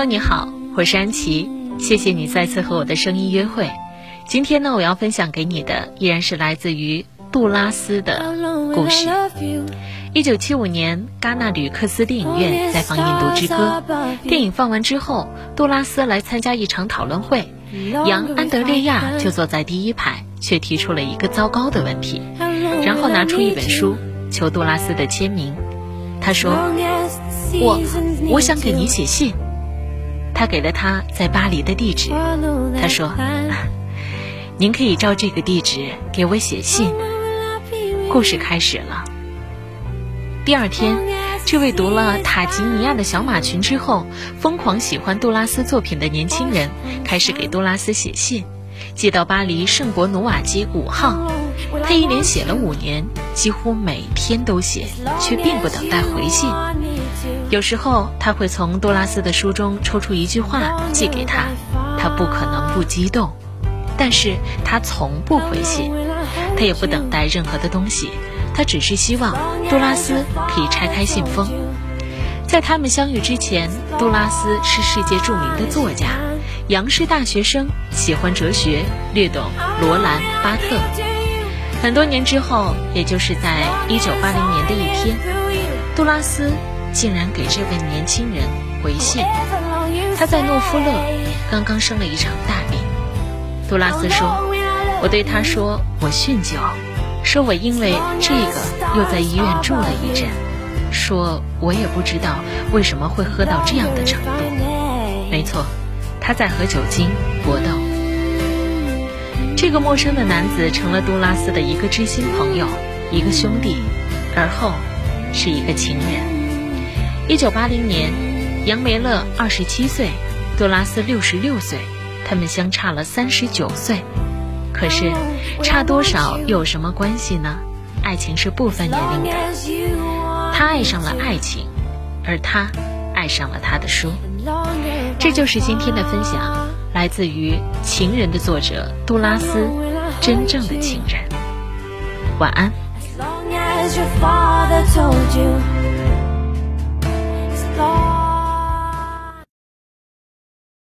Hello，你好，我是安琪，谢谢你再次和我的声音约会。今天呢，我要分享给你的依然是来自于杜拉斯的故事。一九七五年，戛纳吕克斯电影院在放《印度之歌》，电影放完之后，杜拉斯来参加一场讨论会，杨安德烈亚就坐在第一排，却提出了一个糟糕的问题，然后拿出一本书求杜拉斯的签名。他说：“我我想给你写信。”他给了他在巴黎的地址。他说：“ 您可以照这个地址给我写信。”故事开始了。第二天，这位读了《塔吉尼亚的小马群》之后，疯狂喜欢杜拉斯作品的年轻人，开始给杜拉斯写信，寄到巴黎圣伯努瓦街五号。他一连写了五年，几乎每天都写，却并不等待回信。有时候他会从杜拉斯的书中抽出一句话寄给他，他不可能不激动，但是他从不回信，他也不等待任何的东西，他只是希望杜拉斯可以拆开信封。在他们相遇之前，杜拉斯是世界著名的作家，杨氏大学生，喜欢哲学，略懂罗兰巴特。很多年之后，也就是在一九八零年的一天，杜拉斯。竟然给这位年轻人回信。他在诺夫勒刚刚生了一场大病。杜拉斯说：“我对他说我酗酒，说我因为这个又在医院住了一阵，说我也不知道为什么会喝到这样的程度。没错，他在和酒精搏斗。这个陌生的男子成了杜拉斯的一个知心朋友，一个兄弟，而后是一个情人。”一九八零年，杨梅乐二十七岁，杜拉斯六十六岁，他们相差了三十九岁。可是，差多少又有什么关系呢？爱情是不分年龄的。他爱上了爱情，而他爱上了他的书。这就是今天的分享，来自于《情人》的作者杜拉斯，真正的情人。晚安。